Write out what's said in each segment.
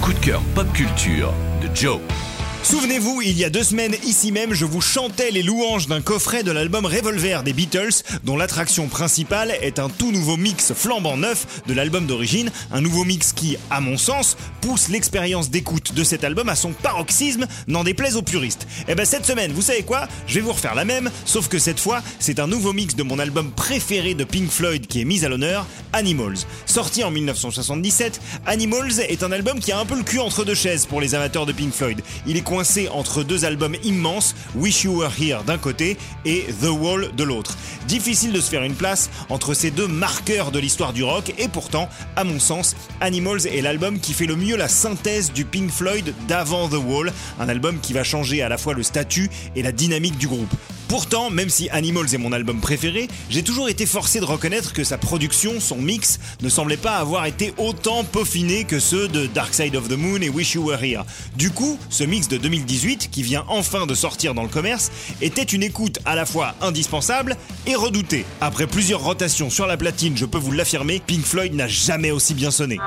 coup de cœur pop culture de Joe. Souvenez-vous, il y a deux semaines, ici même, je vous chantais les louanges d'un coffret de l'album Revolver des Beatles, dont l'attraction principale est un tout nouveau mix flambant neuf de l'album d'origine, un nouveau mix qui, à mon sens, pousse l'expérience d'écoute de cet album à son paroxysme, n'en déplaise aux puristes. Et ben cette semaine, vous savez quoi? Je vais vous refaire la même, sauf que cette fois, c'est un nouveau mix de mon album préféré de Pink Floyd qui est mis à l'honneur, Animals. Sorti en 1977, Animals est un album qui a un peu le cul entre deux chaises pour les amateurs de Pink Floyd. Il est coincé entre deux albums immenses, Wish You Were Here d'un côté et The Wall de l'autre. Difficile de se faire une place entre ces deux marqueurs de l'histoire du rock et pourtant, à mon sens, Animals est l'album qui fait le mieux la synthèse du Pink Floyd d'avant The Wall, un album qui va changer à la fois le statut et la dynamique du groupe. Pourtant, même si Animals est mon album préféré, j'ai toujours été forcé de reconnaître que sa production, son mix, ne semblait pas avoir été autant peaufiné que ceux de Dark Side of the Moon et Wish You Were Here. Du coup, ce mix de 2018, qui vient enfin de sortir dans le commerce, était une écoute à la fois indispensable et redoutée. Après plusieurs rotations sur la platine, je peux vous l'affirmer, Pink Floyd n'a jamais aussi bien sonné.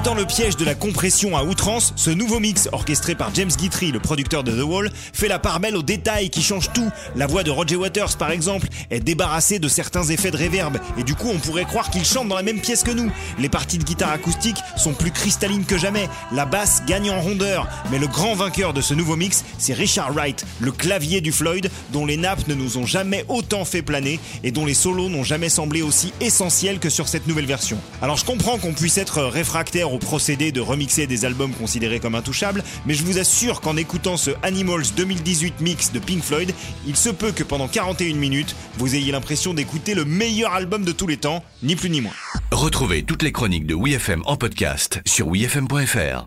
Évitant le piège de la compression à outrance, ce nouveau mix orchestré par James Guthrie, le producteur de The Wall, fait la part belle aux détails qui changent tout. La voix de Roger Waters, par exemple, est débarrassée de certains effets de réverb, et du coup on pourrait croire qu'il chante dans la même pièce que nous. Les parties de guitare acoustique sont plus cristallines que jamais, la basse gagne en rondeur, mais le grand vainqueur de ce nouveau mix, c'est Richard Wright, le clavier du Floyd, dont les nappes ne nous ont jamais autant fait planer, et dont les solos n'ont jamais semblé aussi essentiels que sur cette nouvelle version. Alors je comprends qu'on puisse être réfractaire au procédé de remixer des albums considérés comme intouchables, mais je vous assure qu'en écoutant ce Animals 2018 mix de Pink Floyd, il se peut que pendant 41 minutes, vous ayez l'impression d'écouter le meilleur album de tous les temps, ni plus ni moins. Retrouvez toutes les chroniques de WeFM en podcast sur wefm.fr.